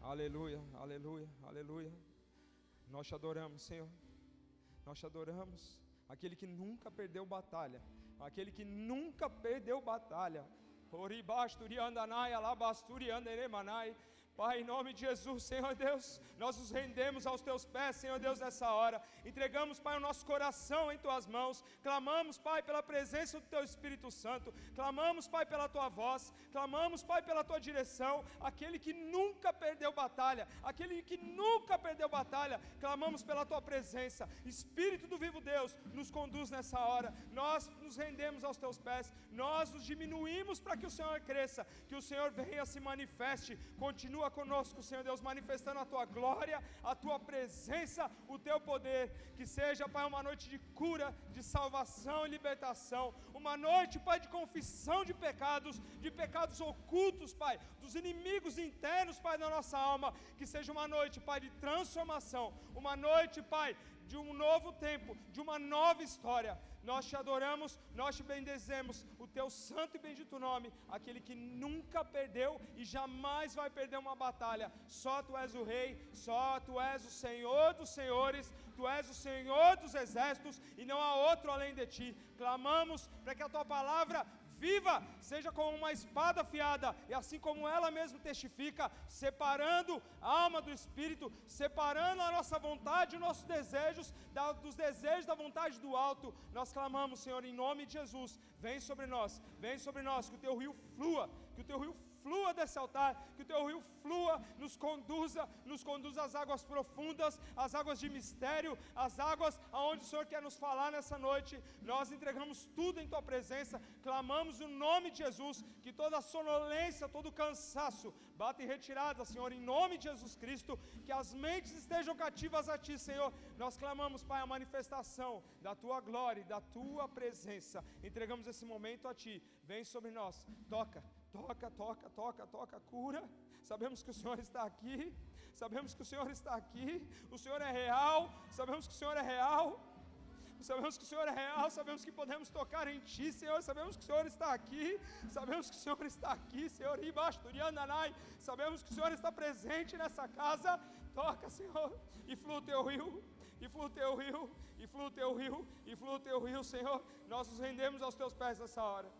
Aleluia, aleluia, aleluia. Nós te adoramos, Senhor. Nós te adoramos. Aquele que nunca perdeu batalha. Aquele que nunca perdeu batalha. Oribasturiandanai, alabasturianderemanai. Pai, em nome de Jesus, Senhor Deus, nós nos rendemos aos teus pés, Senhor Deus, nessa hora. Entregamos, Pai, o nosso coração em tuas mãos. Clamamos, Pai, pela presença do teu Espírito Santo. Clamamos, Pai, pela tua voz. Clamamos, Pai, pela tua direção. Aquele que nunca perdeu batalha, aquele que nunca perdeu batalha, clamamos pela tua presença. Espírito do vivo Deus, nos conduz nessa hora. Nós nos rendemos aos teus pés. Nós nos diminuímos para que o Senhor cresça, que o Senhor venha se manifeste. Continua conosco, Senhor Deus, manifestando a tua glória, a tua presença, o teu poder. Que seja, Pai, uma noite de cura, de salvação e libertação. Uma noite, Pai, de confissão de pecados, de pecados ocultos, Pai, dos inimigos internos, Pai, da nossa alma. Que seja uma noite, Pai, de transformação. Uma noite, Pai, de um novo tempo, de uma nova história. Nós te adoramos, nós te bendizemos, teu santo e bendito nome, aquele que nunca perdeu e jamais vai perder uma batalha. Só tu és o rei, só tu és o Senhor dos senhores, tu és o Senhor dos exércitos e não há outro além de ti. Clamamos para que a tua palavra viva, seja como uma espada afiada, e assim como ela mesma testifica, separando a alma do espírito, separando a nossa vontade, os nossos desejos, da, dos desejos da vontade do alto. Nós clamamos, Senhor, em nome de Jesus, vem sobre nós, vem sobre nós, que o teu rio flua, que o teu rio flua flua desse altar, que o teu rio flua, nos conduza, nos conduza às águas profundas, às águas de mistério, às águas aonde o Senhor quer nos falar nessa noite. Nós entregamos tudo em tua presença, clamamos o nome de Jesus, que toda sonolência, todo cansaço bata em retirada, Senhor, em nome de Jesus Cristo, que as mentes estejam cativas a ti, Senhor. Nós clamamos, Pai, a manifestação da tua glória da tua presença. Entregamos esse momento a ti. Vem sobre nós, toca Toca, toca, toca, toca, cura. Sabemos que o Senhor está aqui. Sabemos que o Senhor está aqui. O Senhor é real. Sabemos que o Senhor é real. Sabemos que o Senhor é real, sabemos que podemos tocar em Ti, Senhor. Sabemos que o Senhor está aqui, sabemos que o Senhor está aqui, Senhor. Sabemos que o Senhor está presente nessa casa. Toca, Senhor, e flua o Teu rio, e flua o Teu rio, e flua o Teu rio, e flua o Teu rio, Senhor. Nós nos rendemos aos Teus pés nessa hora.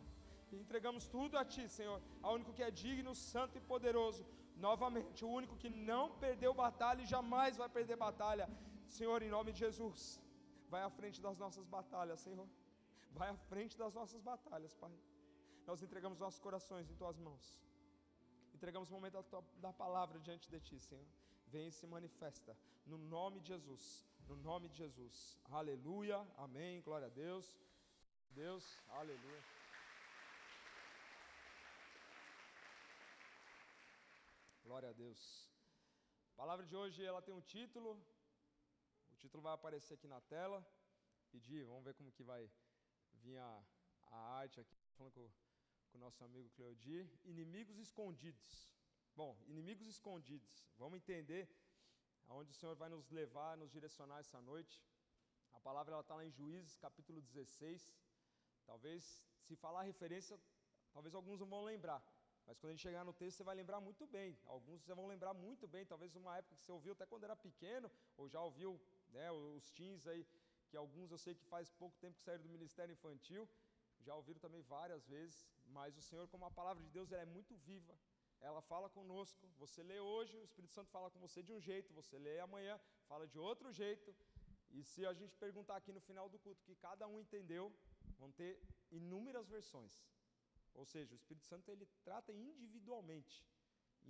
E entregamos tudo a Ti, Senhor, ao único que é digno, santo e poderoso. Novamente, o único que não perdeu batalha e jamais vai perder batalha. Senhor, em nome de Jesus, vai à frente das nossas batalhas, Senhor. Vai à frente das nossas batalhas, Pai. Nós entregamos nossos corações em Tuas mãos. Entregamos o momento da, tua, da palavra diante de Ti, Senhor. Vem e se manifesta. No nome de Jesus. No nome de Jesus. Aleluia. Amém. Glória a Deus. Deus. Aleluia. Glória a Deus. A palavra de hoje ela tem um título. O título vai aparecer aqui na tela. Pedir, vamos ver como que vai vir a, a arte aqui. Falando com, com o nosso amigo Cleodir. Inimigos escondidos. Bom, inimigos escondidos. Vamos entender aonde o Senhor vai nos levar, nos direcionar essa noite. A palavra está lá em Juízes, capítulo 16. Talvez, se falar referência, talvez alguns não vão lembrar. Mas quando a gente chegar no texto, você vai lembrar muito bem. Alguns você vão lembrar muito bem, talvez uma época que você ouviu até quando era pequeno, ou já ouviu né, os teens aí, que alguns eu sei que faz pouco tempo que saíram do ministério infantil, já ouviram também várias vezes, mas o Senhor, como a palavra de Deus, ela é muito viva, ela fala conosco. Você lê hoje, o Espírito Santo fala com você de um jeito, você lê amanhã, fala de outro jeito. E se a gente perguntar aqui no final do culto que cada um entendeu, vão ter inúmeras versões. Ou seja, o Espírito Santo ele trata individualmente,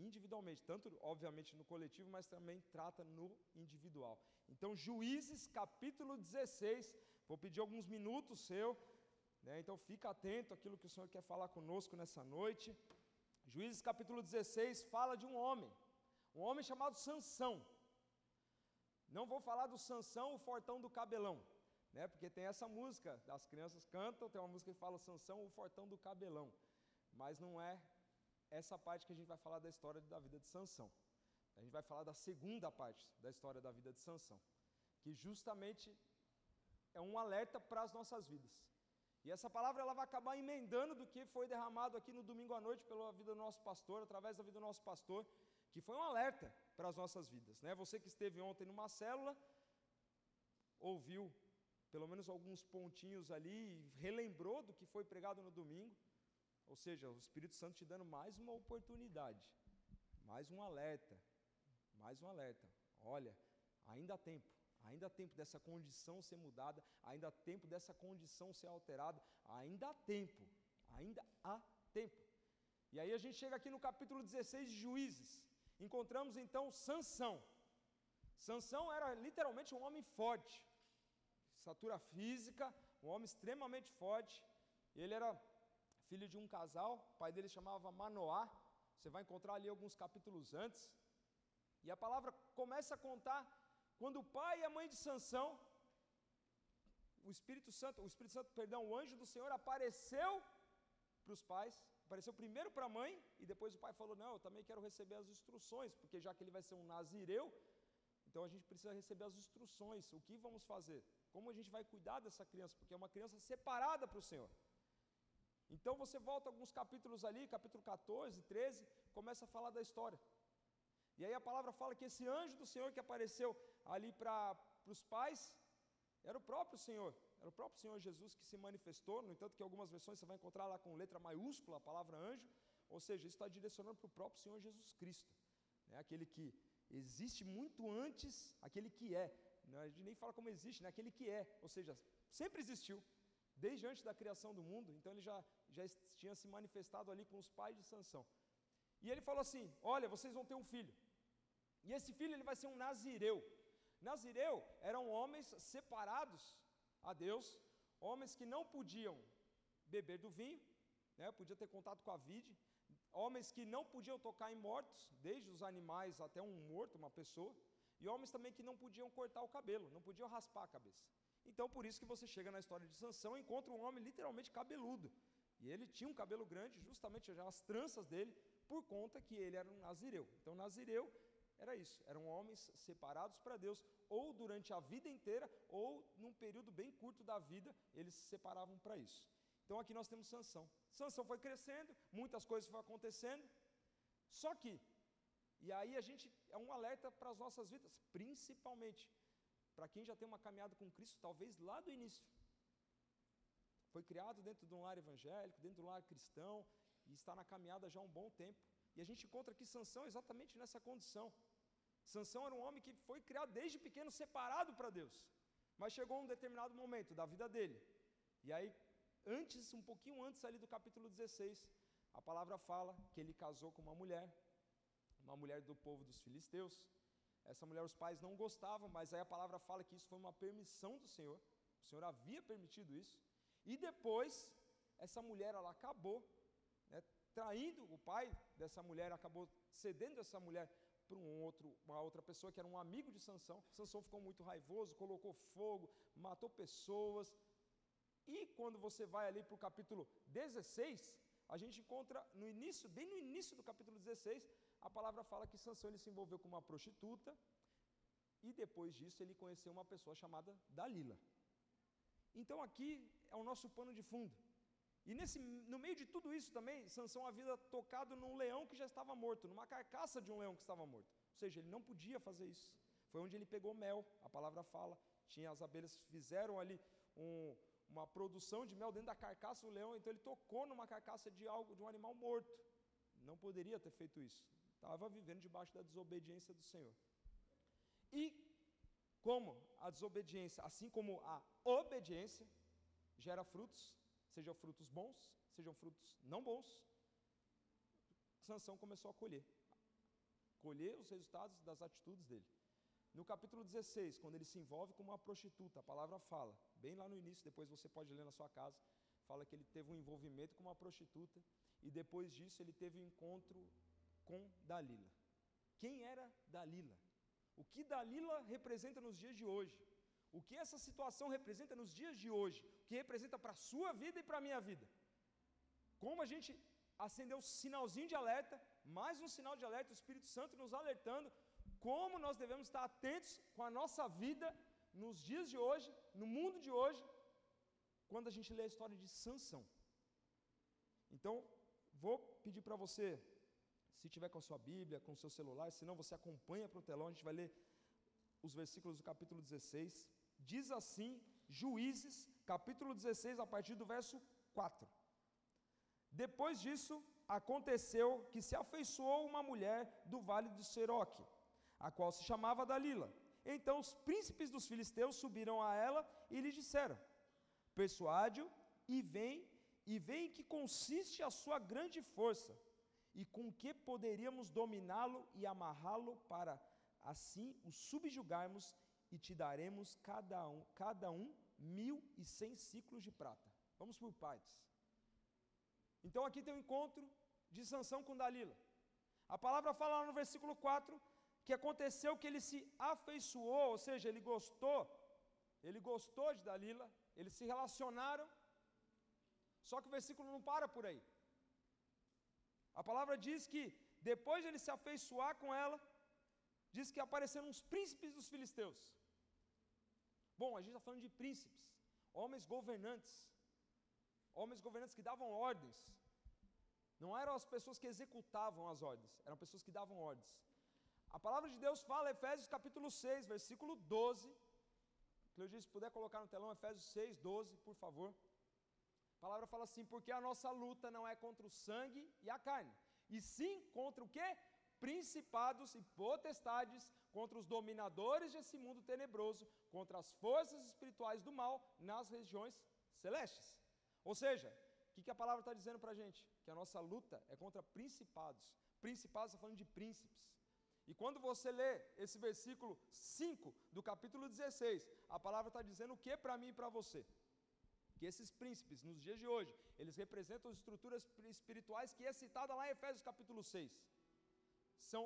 individualmente, tanto obviamente no coletivo, mas também trata no individual. Então, Juízes capítulo 16, vou pedir alguns minutos seu, né? então fica atento àquilo que o Senhor quer falar conosco nessa noite. Juízes capítulo 16 fala de um homem, um homem chamado Sansão. Não vou falar do Sansão, o fortão do cabelão né? Porque tem essa música, as crianças cantam, tem uma música que fala Sansão, o fortão do cabelão. Mas não é essa parte que a gente vai falar da história da vida de Sansão. A gente vai falar da segunda parte da história da vida de Sansão, que justamente é um alerta para as nossas vidas. E essa palavra ela vai acabar emendando do que foi derramado aqui no domingo à noite pela vida do nosso pastor, através da vida do nosso pastor, que foi um alerta para as nossas vidas. Né? Você que esteve ontem numa célula, ouviu pelo menos alguns pontinhos ali relembrou do que foi pregado no domingo. Ou seja, o Espírito Santo te dando mais uma oportunidade, mais um alerta, mais um alerta. Olha, ainda há tempo, ainda há tempo dessa condição ser mudada, ainda há tempo dessa condição ser alterada, ainda há tempo, ainda há tempo. E aí a gente chega aqui no capítulo 16 de Juízes. Encontramos então Sansão. Sansão era literalmente um homem forte, estatura física, um homem extremamente forte. Ele era filho de um casal, o pai dele chamava Manoá. Você vai encontrar ali alguns capítulos antes. E a palavra começa a contar quando o pai e a mãe de Sansão, o Espírito Santo, o Espírito Santo, perdão, o anjo do Senhor apareceu para os pais, apareceu primeiro para a mãe e depois o pai falou: "Não, eu também quero receber as instruções, porque já que ele vai ser um nazireu, então a gente precisa receber as instruções. O que vamos fazer? Como a gente vai cuidar dessa criança? Porque é uma criança separada para o Senhor. Então você volta alguns capítulos ali, capítulo 14, 13, começa a falar da história. E aí a palavra fala que esse anjo do Senhor que apareceu ali para os pais, era o próprio Senhor, era o próprio Senhor Jesus que se manifestou. No entanto, que algumas versões você vai encontrar lá com letra maiúscula a palavra anjo, ou seja, isso está direcionando para o próprio Senhor Jesus Cristo, né? aquele que existe muito antes, aquele que é. A gente nem fala como existe, né? aquele que é, ou seja, sempre existiu, desde antes da criação do mundo, então ele já, já tinha se manifestado ali com os pais de Sansão. E ele falou assim: Olha, vocês vão ter um filho. E esse filho ele vai ser um nazireu. Nazireu eram homens separados a Deus, homens que não podiam beber do vinho, né, podia ter contato com a vide, homens que não podiam tocar em mortos, desde os animais até um morto, uma pessoa, e homens também que não podiam cortar o cabelo, não podiam raspar a cabeça. Então, por isso que você chega na história de Sansão e encontra um homem literalmente cabeludo. E ele tinha um cabelo grande, justamente as tranças dele, por conta que ele era um nazireu. Então, nazireu era isso, eram homens separados para Deus, ou durante a vida inteira, ou num período bem curto da vida, eles se separavam para isso. Então aqui nós temos Sansão. Sansão foi crescendo, muitas coisas foram acontecendo, só que, e aí a gente é um alerta para as nossas vidas, principalmente para quem já tem uma caminhada com Cristo, talvez lá do início. Foi criado dentro de um lar evangélico, dentro de um lar cristão, e está na caminhada já há um bom tempo. E a gente encontra aqui Sansão exatamente nessa condição. Sansão era um homem que foi criado desde pequeno separado para Deus. Mas chegou um determinado momento da vida dele. E aí, antes, um pouquinho antes ali do capítulo 16, a palavra fala que ele casou com uma mulher, uma mulher do povo dos filisteus. Essa mulher os pais não gostavam, mas aí a palavra fala que isso foi uma permissão do Senhor. O Senhor havia permitido isso. E depois, essa mulher ela acabou né, traindo o pai dessa mulher, acabou cedendo essa mulher para um outro, uma outra pessoa que era um amigo de Sansão. Sansão ficou muito raivoso, colocou fogo, matou pessoas. E quando você vai ali para o capítulo 16, a gente encontra no início, bem no início do capítulo 16, a palavra fala que Sansão ele se envolveu com uma prostituta e depois disso ele conheceu uma pessoa chamada Dalila. Então aqui é o nosso pano de fundo. E nesse, no meio de tudo isso também, Sansão havia tocado num leão que já estava morto, numa carcaça de um leão que estava morto. Ou seja, ele não podia fazer isso. Foi onde ele pegou mel, a palavra fala. Tinha as abelhas fizeram ali um, uma produção de mel dentro da carcaça do leão, então ele tocou numa carcaça de algo, de um animal morto. Não poderia ter feito isso. Estava vivendo debaixo da desobediência do Senhor. E como a desobediência, assim como a obediência, gera frutos, sejam frutos bons, sejam frutos não bons, Sansão começou a colher. Colher os resultados das atitudes dele. No capítulo 16, quando ele se envolve com uma prostituta, a palavra fala, bem lá no início, depois você pode ler na sua casa, fala que ele teve um envolvimento com uma prostituta e depois disso ele teve um encontro com Dalila. Quem era Dalila? O que Dalila representa nos dias de hoje? O que essa situação representa nos dias de hoje? O que representa para a sua vida e para a minha vida? Como a gente acendeu um sinalzinho de alerta, mais um sinal de alerta, o Espírito Santo nos alertando como nós devemos estar atentos com a nossa vida nos dias de hoje, no mundo de hoje, quando a gente lê a história de Sansão. Então, vou pedir para você Se tiver com a sua Bíblia, com o seu celular, se não você acompanha para o telão, a gente vai ler os versículos do capítulo 16. Diz assim, Juízes, capítulo 16, a partir do verso 4. Depois disso, aconteceu que se afeiçoou uma mulher do vale de Seroque, a qual se chamava Dalila. Então os príncipes dos filisteus subiram a ela e lhe disseram: Persuade-o e vem, e vem que consiste a sua grande força, e com que poderíamos dominá-lo e amarrá-lo para assim o subjugarmos e te daremos cada um, cada um mil e cem ciclos de prata. Vamos por partes. Então aqui tem o um encontro de Sansão com Dalila. A palavra fala no versículo 4 que aconteceu que ele se afeiçoou, ou seja, ele gostou, ele gostou de Dalila, eles se relacionaram. Só que o versículo não para por aí. A palavra diz que depois de ele se afeiçoar com ela, diz que apareceram os príncipes dos filisteus. Bom, a gente está falando de príncipes, homens governantes, homens governantes que davam ordens. Não eram as pessoas que executavam as ordens, eram pessoas que davam ordens. A palavra de Deus fala, Efésios capítulo 6, versículo 12. Cleudis, se puder colocar no telão, Efésios 6, 12, por favor. A palavra fala assim: porque a nossa luta não é contra o sangue e a carne, e sim contra o que? Principados e potestades, contra os dominadores desse mundo tenebroso, contra as forças espirituais do mal nas regiões celestes. Ou seja, o que, que, a palavra está dizendo para a gente? Que a nossa luta é contra principados. Principados está falando de príncipes. E quando você lê esse versículo 5 do capítulo 16, a palavra está dizendo o que para mim e para você? Que esses príncipes, nos dias de hoje, eles representam as estruturas espirituais que é citada lá em Efésios capítulo 6. São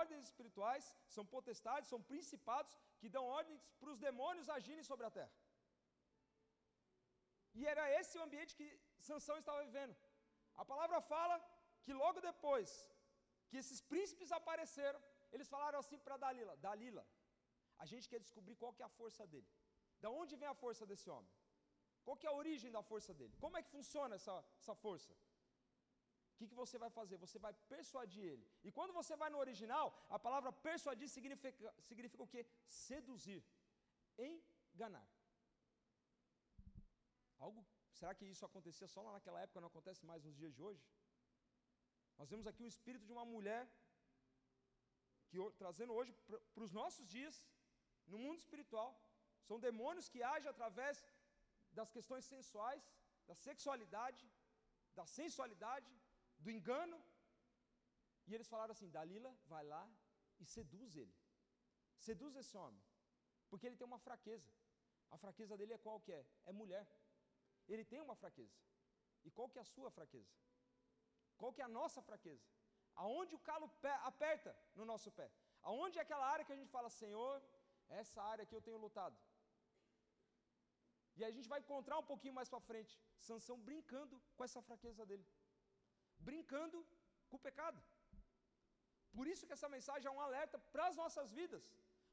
ordens espirituais, são potestades, são principados que dão ordens para os demônios agirem sobre a terra. E era esse o ambiente que Sansão estava vivendo. A palavra fala que logo depois que esses príncipes apareceram, eles falaram assim para Dalila: Dalila, a gente quer descobrir qual que é a força dele. Da onde vem a força desse homem? Qual que é a origem da força dele? Como é que funciona essa, essa força? O que, que você vai fazer? Você vai persuadir ele. E quando você vai no original, a palavra persuadir significa, significa o quê? Seduzir, enganar. Algo? Será que isso acontecia só lá naquela época, não acontece mais nos dias de hoje? Nós vemos aqui o espírito de uma mulher que trazendo hoje para os nossos dias, no mundo espiritual, são demônios que agem através das questões sensuais, da sexualidade, da sensualidade, do engano. E eles falaram assim: Dalila, vai lá e seduz ele. Seduz esse homem. Porque ele tem uma fraqueza. A fraqueza dele é qual que é? É mulher. Ele tem uma fraqueza. E qual que é a sua fraqueza? Qual que é a nossa fraqueza? Aonde o calo aperta no nosso pé? Aonde é aquela área que a gente fala, Senhor, essa área que eu tenho lutado. E a gente vai encontrar um pouquinho mais para frente Sansão brincando com essa fraqueza dele. Brincando com o pecado. Por isso que essa mensagem é um alerta para as nossas vidas.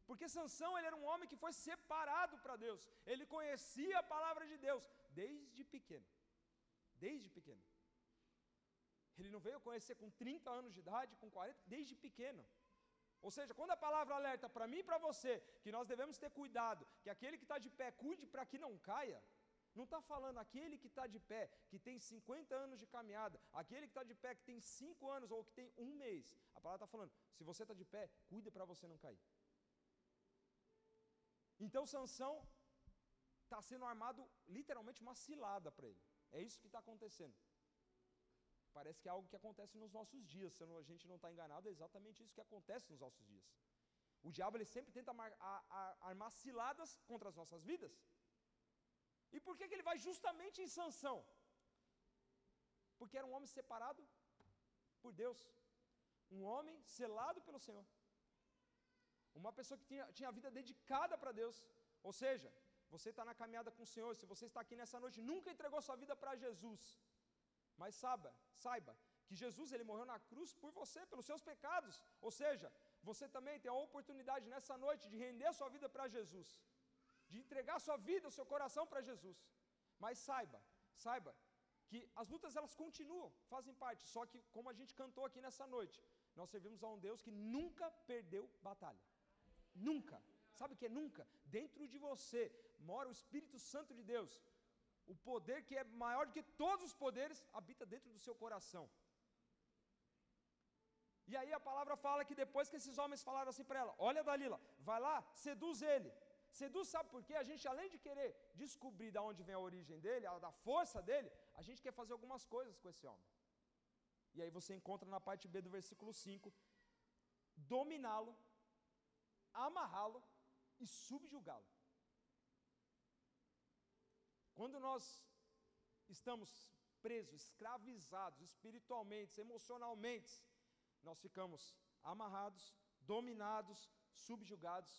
Porque Sansão ele era um homem que foi separado para Deus. Ele conhecia a palavra de Deus desde pequeno. Desde pequeno. Ele não veio conhecer com 30 anos de idade, com 40, desde pequeno. Ou seja, quando a palavra alerta para mim e para você que nós devemos ter cuidado, que aquele que está de pé cuide para que não caia, não está falando aquele que está de pé, que tem 50 anos de caminhada, aquele que está de pé, que tem 5 anos ou que tem um mês. A palavra está falando, se você está de pé, cuida para você não cair. Então Sansão está sendo armado literalmente uma cilada para ele. É isso que está acontecendo. Parece que é algo que acontece nos nossos dias. Se a gente não está enganado, é exatamente isso que acontece nos nossos dias. O diabo ele sempre tenta armar, a, a, armar ciladas contra as nossas vidas. E por que, que ele vai justamente em sanção? Porque era um homem separado por Deus. Um homem selado pelo Senhor. Uma pessoa que tinha, tinha a vida dedicada para Deus. Ou seja, você está na caminhada com o Senhor. Se você está aqui nessa noite, nunca entregou sua vida para Jesus mas saiba, saiba que Jesus ele morreu na cruz por você, pelos seus pecados. Ou seja, você também tem a oportunidade nessa noite de render sua vida para Jesus, de entregar sua vida, seu coração para Jesus. Mas saiba, saiba que as lutas elas continuam, fazem parte. Só que como a gente cantou aqui nessa noite, Nós servimos a um Deus que nunca perdeu batalha. Nunca. Sabe o que é nunca? Dentro de você mora o Espírito Santo de Deus. O poder que é maior do que todos os poderes habita dentro do seu coração. E aí a palavra fala que depois que esses homens falaram assim para ela: Olha, Dalila, vai lá, seduz ele. Seduz, sabe por quê? A gente, além de querer descobrir de onde vem a origem dele, a, da força dele, a gente quer fazer algumas coisas com esse homem. E aí você encontra na parte B do versículo 5: dominá-lo, amarrá-lo e subjugá-lo. Quando nós estamos presos, escravizados espiritualmente, emocionalmente, nós ficamos amarrados, dominados, subjugados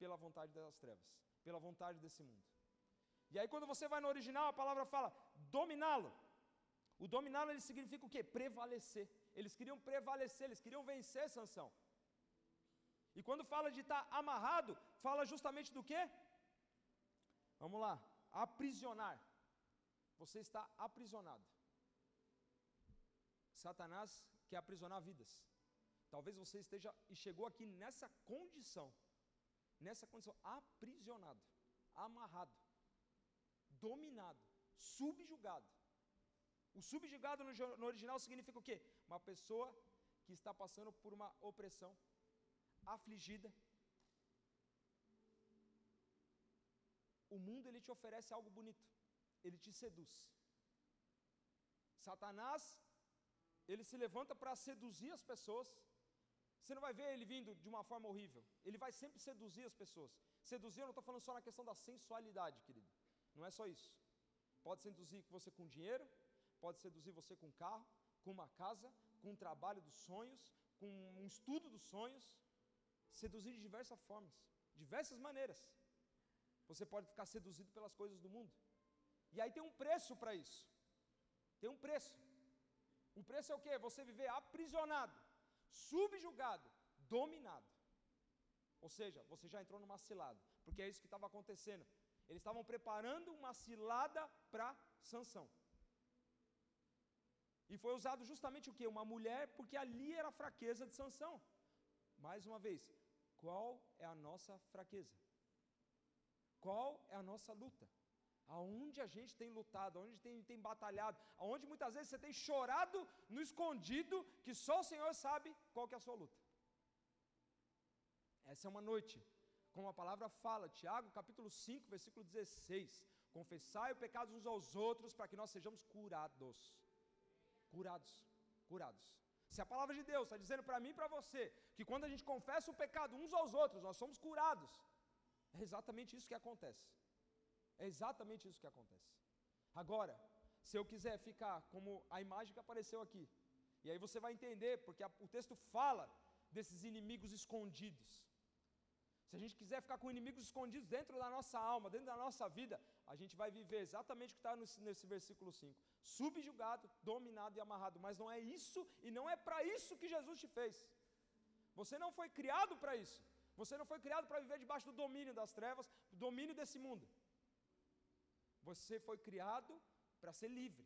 pela vontade das trevas, pela vontade desse mundo. E aí, quando você vai no original, a palavra fala dominá-lo. O dominá-lo ele significa o quê? Prevalecer. Eles queriam prevalecer, eles queriam vencer Sansão. E quando fala de estar amarrado, fala justamente do quê? Vamos lá, aprisionar. Você está aprisionado. Satanás quer aprisionar vidas. Talvez você esteja e chegou aqui nessa condição, nessa condição, aprisionado, amarrado, dominado, subjugado. O subjugado no, no original significa o quê? Uma pessoa que está passando por uma opressão, afligida. O mundo ele te oferece algo bonito, ele te seduz. Satanás, ele se levanta para seduzir as pessoas. Você não vai ver ele vindo de uma forma horrível. Ele vai sempre seduzir as pessoas. Seduzir, eu não estou falando só na questão da sensualidade, querido. Não é só isso. Pode seduzir você com dinheiro, pode seduzir você com carro, com uma casa, com um trabalho dos sonhos, com um estudo dos sonhos, seduzir de diversas formas, diversas maneiras. Você pode ficar seduzido pelas coisas do mundo. E aí tem um preço para isso. Tem um preço. O preço é o quê? Você viver aprisionado, subjugado, dominado. Ou seja, você já entrou numa cilada, porque é isso que estava acontecendo. Eles estavam preparando uma cilada para Sansão. E foi usado justamente o que? Uma mulher, porque ali era a fraqueza de Sansão. Mais uma vez, qual é a nossa fraqueza? Qual é a nossa luta? Aonde a gente tem lutado, aonde tem, tem batalhado, aonde muitas vezes você tem chorado no escondido, que só o Senhor sabe qual que é a sua luta. Essa é uma noite, como a palavra fala, Tiago capítulo 5, versículo 16: Confessai o pecado uns aos outros para que nós sejamos curados curados, curados. Se a palavra de Deus está dizendo para mim e para você que quando a gente confessa o pecado uns aos outros, nós somos curados, é exatamente isso que acontece. É exatamente isso que acontece. Agora, se eu quiser ficar como a imagem que apareceu aqui, e aí você vai entender, porque a, o texto fala desses inimigos escondidos. Se a gente quiser ficar com inimigos escondidos dentro da nossa alma, dentro da nossa vida, a gente vai viver exatamente o que está nesse, nesse versículo 5: subjugado, dominado e amarrado. Mas não é isso e não é para isso que Jesus te fez. Você não foi criado para isso. Você não foi criado para viver debaixo do domínio das trevas, do domínio desse mundo. Você foi criado para ser livre.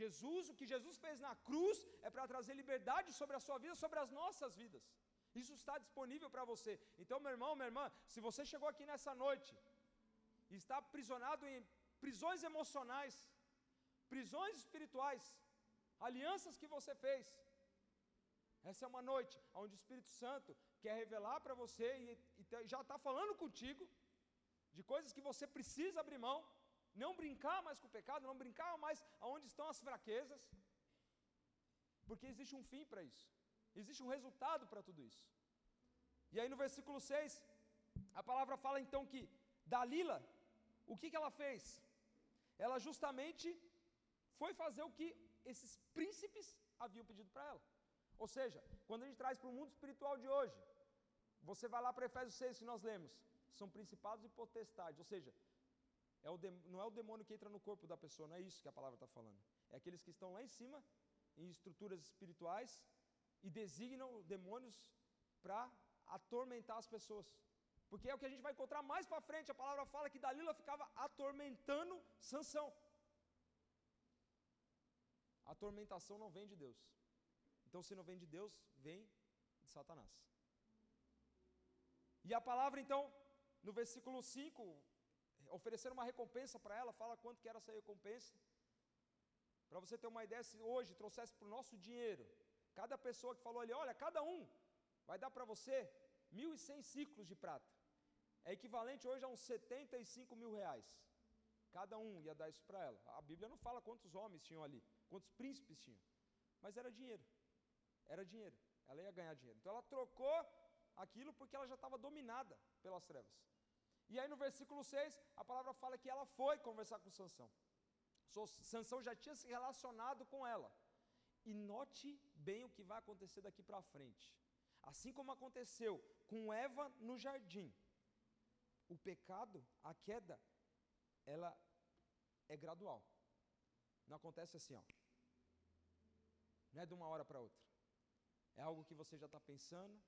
Jesus, o que Jesus fez na cruz é para trazer liberdade sobre a sua vida, sobre as nossas vidas. Isso está disponível para você. Então, meu irmão, minha irmã, se você chegou aqui nessa noite e está aprisionado em prisões emocionais, prisões espirituais, alianças que você fez, essa é uma noite onde o Espírito Santo quer revelar para você e, e já está falando contigo de coisas que você precisa abrir mão, não brincar mais com o pecado, não brincar mais aonde estão as fraquezas, porque existe um fim para isso. Existe um resultado para tudo isso. E aí no versículo 6, a palavra fala então que Dalila, o que, que ela fez? Ela justamente foi fazer o que esses príncipes haviam pedido para ela. Ou seja, quando a gente traz para o mundo espiritual de hoje, você vai lá para Efésios 6 que nós lemos, são principados e potestades, ou seja, é não é o demônio que entra no corpo da pessoa, não é isso que a palavra está falando. É aqueles que estão lá em cima, em estruturas espirituais, e designam demônios para atormentar as pessoas. Porque é o que a gente vai encontrar mais para frente. A palavra fala que Dalila ficava atormentando Sansão. A atormentação não vem de Deus. Então, se não vem de Deus, vem de Satanás. E a palavra, então, no versículo 5, oferecer uma recompensa para ela, fala quanto que era essa recompensa. Para você ter uma ideia, se hoje trouxesse para o nosso dinheiro, cada pessoa que falou ali, olha, cada um vai dar para você 1.100 ciclos de prata. É equivalente hoje a uns 75 mil reais. Cada um ia dar isso para ela. A Bíblia não fala quantos homens tinham ali, quantos príncipes tinham. Mas era dinheiro. Era dinheiro. Ela ia ganhar dinheiro. Então ela trocou aquilo porque ela já estava dominada pelas trevas. E aí no versículo 6, a palavra fala que ela foi conversar com Sansão. Sansão já tinha se relacionado com ela. E note bem o que vai acontecer daqui para frente. Assim como aconteceu com Eva no jardim, o pecado, a queda, ela é gradual. Não acontece assim, ó. Não é de uma hora para outra. É algo que você já está pensando,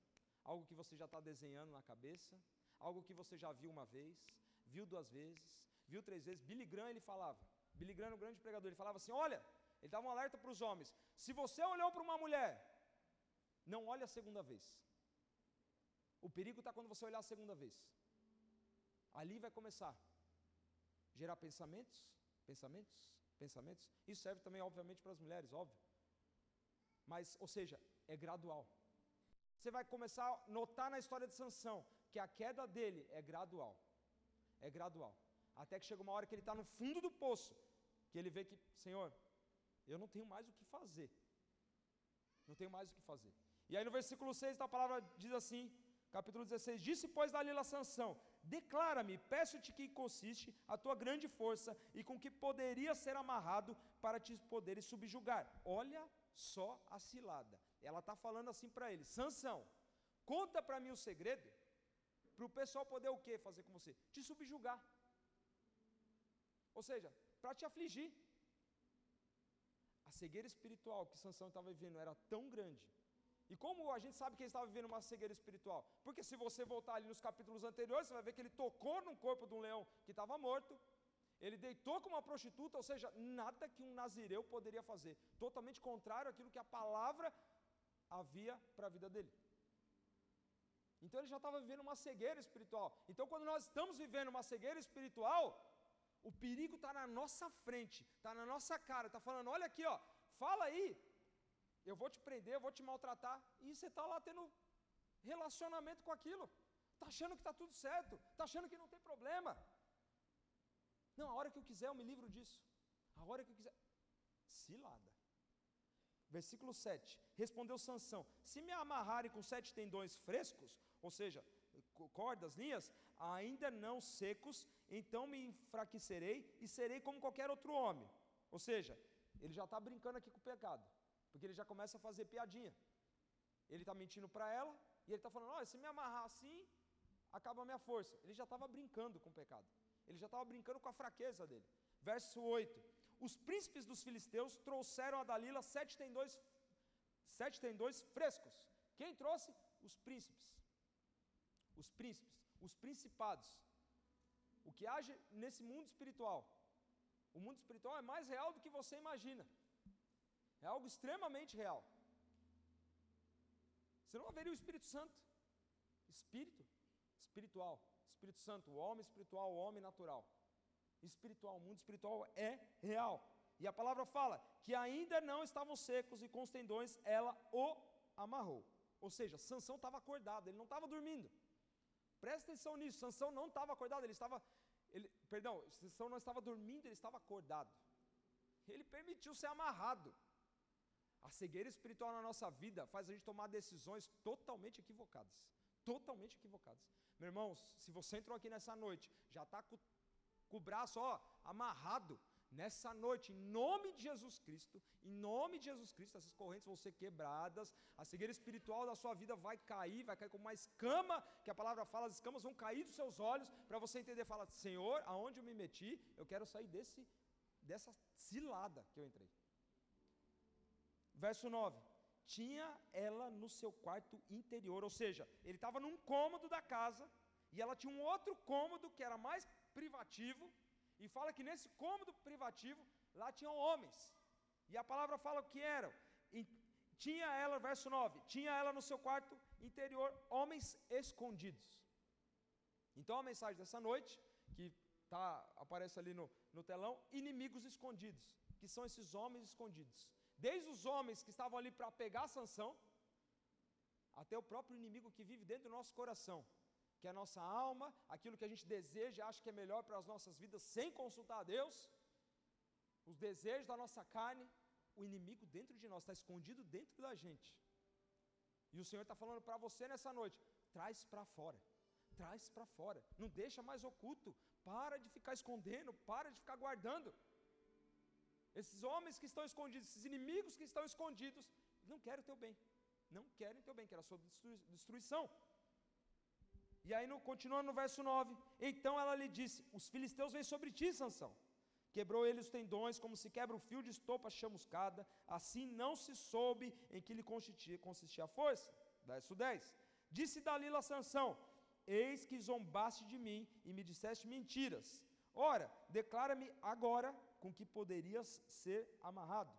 algo que você já está desenhando na cabeça, algo que você já viu uma vez, viu duas vezes, viu três vezes. Billy Graham ele falava, Billy Graham, o grande pregador, ele falava assim: olha, ele dava um alerta para os homens: se você olhou para uma mulher, não olhe a segunda vez. O perigo está quando você olhar a segunda vez. Ali vai começar a gerar pensamentos, pensamentos, pensamentos. Isso serve também, obviamente, para as mulheres, óbvio. Mas, ou seja, é gradual. Você vai começar a notar na história de Sansão que a queda dele é gradual. É gradual. Até que chega uma hora que ele está no fundo do poço, que ele vê que, Senhor, eu não tenho mais o que fazer. Não tenho mais o que fazer. E aí no versículo 6 a palavra diz assim, capítulo 16: Disse, pois, Dalila Sansão: Declara-me, peço-te que consiste a tua grande força e com que poderia ser amarrado para te poderes subjugar. Olha só a cilada. Ela está falando assim para ele: Sansão, conta para mim o segredo, para o pessoal poder o que fazer com você? Te subjugar. Ou seja, para te afligir. A cegueira espiritual que Sansão estava vivendo era tão grande. E como a gente sabe que ele estava vivendo uma cegueira espiritual? Porque se você voltar ali nos capítulos anteriores, você vai ver que ele tocou no corpo de um leão que estava morto, ele deitou com uma prostituta, ou seja, nada que um nazireu poderia fazer, totalmente contrário àquilo que a palavra havia para a vida dele. Então ele já estava vivendo uma cegueira espiritual. Então, quando nós estamos vivendo uma cegueira espiritual, o perigo está na nossa frente, está na nossa cara, está falando: olha aqui, ó, fala aí, eu vou te prender, eu vou te maltratar, e você está lá tendo relacionamento com aquilo, está achando que está tudo certo, está achando que não tem problema. Não, a hora que eu quiser eu me livro disso, a hora que eu quiser. Cilada. Versículo 7: Respondeu Sansão: Se me amarrarem com sete tendões frescos, ou seja, cordas, linhas, ainda não secos, então me enfraquecerei e serei como qualquer outro homem. Ou seja, ele já está brincando aqui com o pecado, porque ele já começa a fazer piadinha. Ele está mentindo para ela e ele está falando: Olha, se me amarrar assim, acaba a minha força. Ele já estava brincando com o pecado, ele já estava brincando com a fraqueza dele. Verso 8: Os príncipes dos filisteus trouxeram a Dalila sete tendões, sete tendões frescos. Quem trouxe? Os príncipes os príncipes, os principados, o que age nesse mundo espiritual. O mundo espiritual é mais real do que você imagina. É algo extremamente real. Você não haveria o Espírito Santo. Espírito espiritual, Espírito Santo, o homem espiritual, o homem natural. Espiritual, o mundo espiritual é real. E a palavra fala que ainda não estavam secos e com os tendões ela o amarrou. Ou seja, Sansão estava acordado, ele não estava dormindo. Presta atenção nisso. Sansão não estava acordado, ele estava. Ele, perdão, Sansão não estava dormindo, ele estava acordado. Ele permitiu ser amarrado. A cegueira espiritual na nossa vida faz a gente tomar decisões totalmente equivocadas. Totalmente equivocadas. Meu irmão, se você entrou aqui nessa noite, já está com, com o braço ó, amarrado, Nessa noite, em nome de Jesus Cristo, em nome de Jesus Cristo, essas correntes vão ser quebradas, a cegueira espiritual da sua vida vai cair, vai cair como uma escama, que a palavra fala, as escamas vão cair dos seus olhos, para você entender, fala, Senhor, aonde eu me meti, eu quero sair desse, dessa cilada que eu entrei. Verso 9: Tinha ela no seu quarto interior, ou seja, ele estava num cômodo da casa, e ela tinha um outro cômodo que era mais privativo, e fala que nesse cômodo privativo, lá tinham homens. E a palavra fala o que eram. tinha ela, verso 9, tinha ela no seu quarto interior homens escondidos. Então a mensagem dessa noite, que tá, aparece ali no, no telão, inimigos escondidos, que são esses homens escondidos. Desde os homens que estavam ali para pegar a sanção, até o próprio inimigo que vive dentro do nosso coração, que a nossa alma, aquilo que a gente deseja, acha que é melhor para as nossas vidas, sem consultar a Deus, os desejos da nossa carne, o inimigo dentro de nós, está escondido dentro da gente. E o Senhor está falando para você nessa noite: traz para fora, traz para fora, não deixa mais oculto, para de ficar escondendo, para de ficar guardando. Esses homens que estão escondidos, esses inimigos que estão escondidos, não querem o teu bem, não querem o teu bem, querem a sua destruição. E aí, no, continuando no verso 9: Então ela lhe disse: Os filisteus vêm sobre ti, Sansão. Quebrou ele os tendões, como se quebra o fio de estopa chamuscada, assim não se soube em que lhe consistia, consistia a força. Verso 10. Disse Dalila a Sansão: Eis que zombaste de mim e me disseste mentiras. Ora, declara-me agora com que poderias ser amarrado.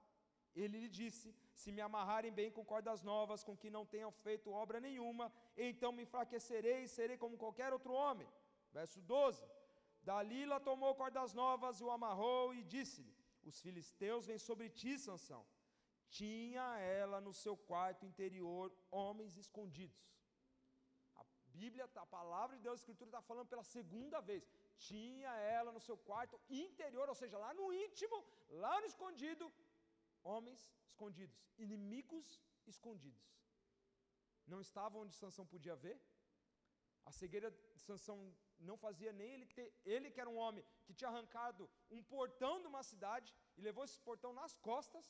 Ele lhe disse: Se me amarrarem bem com cordas novas, com que não tenham feito obra nenhuma, então me enfraquecerei e serei como qualquer outro homem. Verso 12. Dalila tomou cordas novas e o amarrou e disse-lhe: Os filisteus vêm sobre ti, Sansão. Tinha ela no seu quarto interior homens escondidos. A Bíblia, a palavra de Deus, a Escritura está falando pela segunda vez. Tinha ela no seu quarto interior, ou seja, lá no íntimo, lá no escondido, homens escondidos, inimigos escondidos. Não estavam onde Sansão podia ver. A cegueira de Sansão não fazia nem ele ter, ele que era um homem que tinha arrancado um portão de uma cidade e levou esse portão nas costas,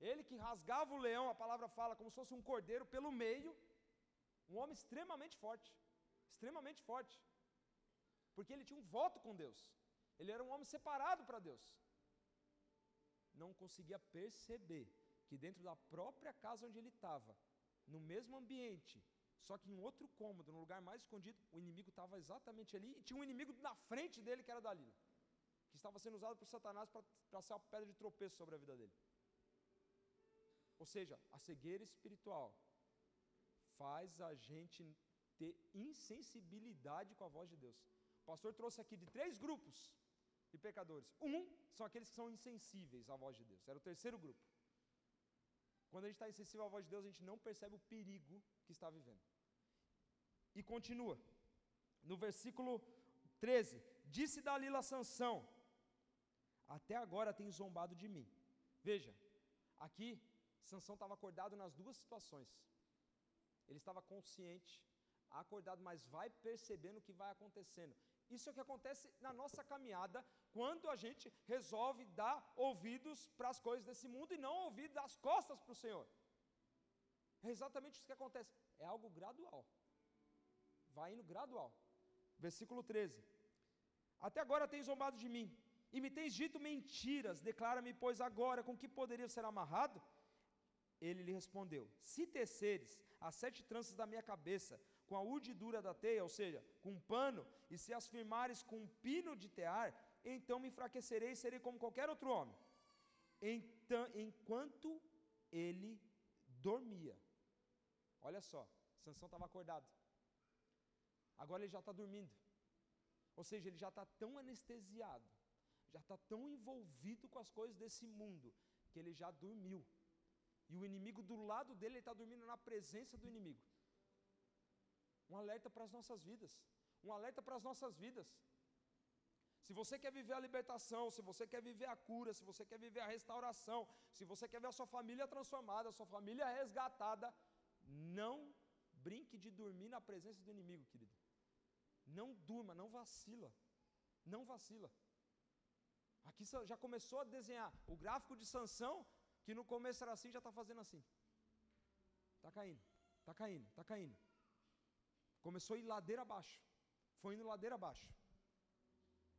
ele que rasgava o leão, a palavra fala, como se fosse um cordeiro pelo meio, um homem extremamente forte, extremamente forte, porque ele tinha um voto com Deus, ele era um homem separado para Deus, não conseguia perceber que dentro da própria casa onde ele estava, no mesmo ambiente, só que em outro cômodo, no lugar mais escondido, o inimigo estava exatamente ali e tinha um inimigo na frente dele que era Dalila, que estava sendo usado por Satanás para ser uma pedra de tropeço sobre a vida dele. Ou seja, a cegueira espiritual faz a gente ter insensibilidade com a voz de Deus. O pastor trouxe aqui de três grupos de pecadores. Um são aqueles que são insensíveis à voz de Deus. Era o terceiro grupo. Quando a gente está insensível à voz de Deus, a gente não percebe o perigo que está vivendo. E continua. No versículo 13: Disse Dalila a Sansão: Até agora tem zombado de mim. Veja, aqui Sansão estava acordado nas duas situações. Ele estava consciente, acordado, mas vai percebendo o que vai acontecendo. Isso é o que acontece na nossa caminhada quando a gente resolve dar ouvidos para as coisas desse mundo e não ouvir das costas para o Senhor. É exatamente isso que acontece. É algo gradual. Vai indo gradual. Versículo 13. Até agora tens zombado de mim, e me tens dito mentiras. Declara-me, pois, agora com que poderia ser amarrado? Ele lhe respondeu: Se teceres as sete tranças da minha cabeça com a urdidura da teia, ou seja, com um pano, e se as firmares com um pino de tear, então me enfraquecerei e serei como qualquer outro homem. Então, enquanto ele dormia, olha só, Sansão estava acordado. Agora ele já está dormindo. Ou seja, ele já está tão anestesiado, já está tão envolvido com as coisas desse mundo, que ele já dormiu. E o inimigo do lado dele, ele está dormindo na presença do inimigo. Um alerta para as nossas vidas. Um alerta para as nossas vidas. Se você quer viver a libertação, se você quer viver a cura, se você quer viver a restauração, se você quer ver a sua família transformada, a sua família resgatada, não brinque de dormir na presença do inimigo, querido. Não durma, não vacila. Não vacila. Aqui já começou a desenhar o gráfico de sanção, que no começo era assim, já está fazendo assim. Está caindo, está caindo, está caindo. Começou a ir ladeira abaixo. Foi indo ladeira abaixo.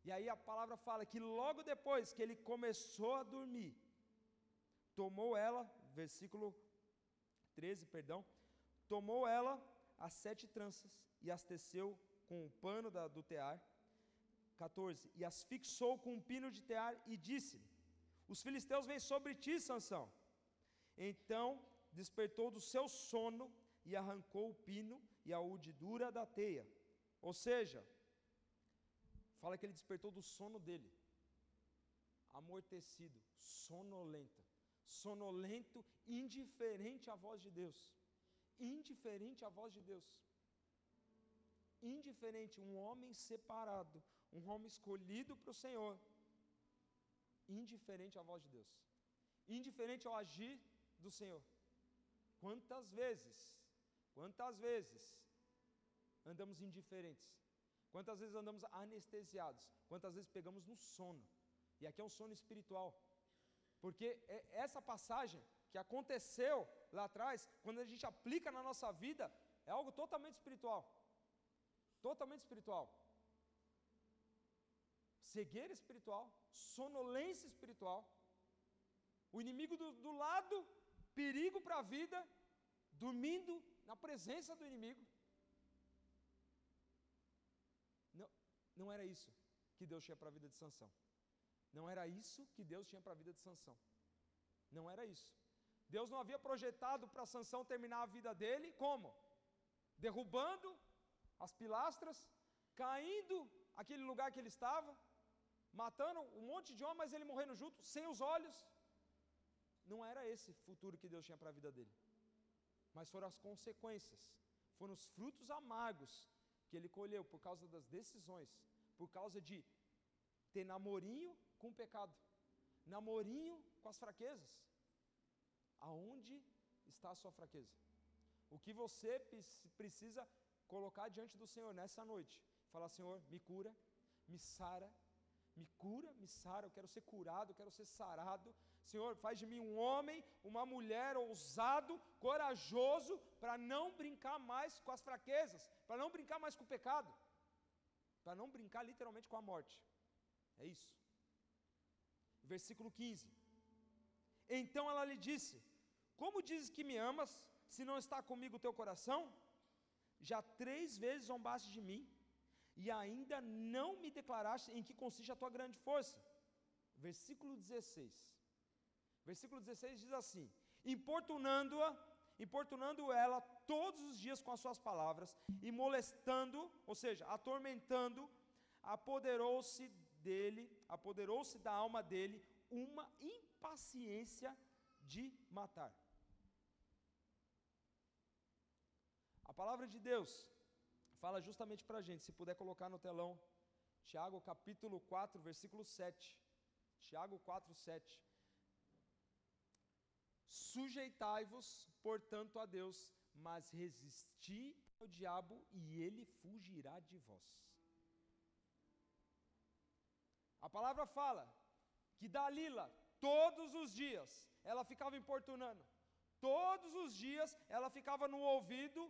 E aí a palavra fala que logo depois que ele começou a dormir, tomou ela, versículo 13, perdão, tomou ela as sete tranças e as teceu com o pano da, do tear. 14. E as fixou com um pino de tear e disse-lhe: Os filisteus vêm sobre ti, Sansão. Então despertou do seu sono e arrancou o pino e a urdidura da teia. Ou seja, fala que ele despertou do sono dele, amortecido, sonolento, sonolento, indiferente à voz de Deus, indiferente à voz de Deus, indiferente, um homem separado, um homem escolhido para o Senhor, indiferente à voz de Deus, indiferente ao agir do Senhor. Quantas vezes, quantas vezes andamos indiferentes, quantas vezes andamos anestesiados, quantas vezes pegamos no sono, e aqui é um sono espiritual, porque é essa passagem que aconteceu lá atrás, quando a gente aplica na nossa vida, é algo totalmente espiritual. Totalmente espiritual. Cegueira espiritual, sonolência espiritual. O inimigo do, do lado, perigo para a vida, dormindo na presença do inimigo. Não, não era isso que Deus tinha para a vida de Sansão. Não era isso que Deus tinha para a vida de Sansão. Não era isso. Deus não havia projetado para Sansão terminar a vida dele como? Derrubando as pilastras, caindo aquele lugar que ele estava, matando um monte de homens, ele morrendo junto, sem os olhos. Não era esse futuro que Deus tinha para a vida dele. Mas foram as consequências, foram os frutos amargos que ele colheu por causa das decisões, por causa de ter namorinho com o pecado, namorinho com as fraquezas. Aonde está a sua fraqueza? O que você precisa colocar diante do Senhor nessa noite? Falar, Senhor, me cura, me sara, me cura, me sara, eu quero ser curado, eu quero ser sarado. Senhor, faz de mim um homem, uma mulher ousado, corajoso, para não brincar mais com as fraquezas, para não brincar mais com o pecado, para não brincar literalmente com a morte. É isso. Versículo 15. Então ela lhe disse: Como dizes que me amas, se não está comigo o teu coração? Já três vezes zombaste de mim, e ainda não me declaraste em que consiste a tua grande força. Versículo 16. Versículo 16 diz assim: Importunando-a, importunando ela todos os dias com as suas palavras, e molestando, ou seja, atormentando, apoderou-se dele, apoderou-se da alma dele uma impaciência de matar. A palavra de Deus fala justamente para a gente, se puder colocar no telão, Tiago capítulo 4, versículo 7. Tiago 4, 7. Sujeitai-vos, portanto, a Deus, mas resisti ao diabo e ele fugirá de vós. A palavra fala que Dalila, todos os dias, ela ficava importunando. Todos os dias ela ficava no ouvido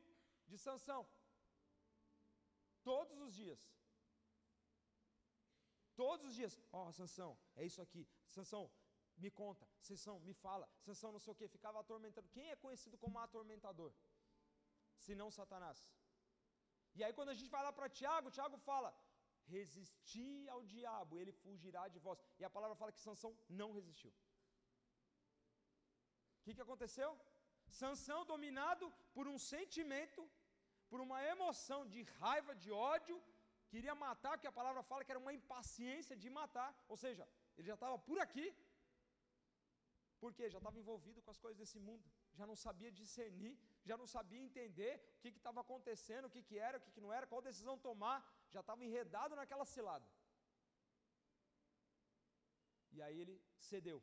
de Sansão. Todos os dias. Todos os dias. Ó, oh, Sansão, é isso aqui. Sansão, me conta. Sansão, me fala. Sansão, não sei o que. Ficava atormentando. Quem é conhecido como atormentador? Se não Satanás. E aí quando a gente vai lá para Tiago, Tiago fala: resistir ao diabo, ele fugirá de vós. E a palavra fala que Sansão não resistiu. O que, que aconteceu? Sansão, dominado por um sentimento, por uma emoção de raiva, de ódio, queria matar, que a palavra fala que era uma impaciência de matar, ou seja, ele já estava por aqui, porque já estava envolvido com as coisas desse mundo, já não sabia discernir, já não sabia entender o que estava acontecendo, o que, que era, o que, que não era, qual decisão tomar, já estava enredado naquela cilada. E aí ele cedeu.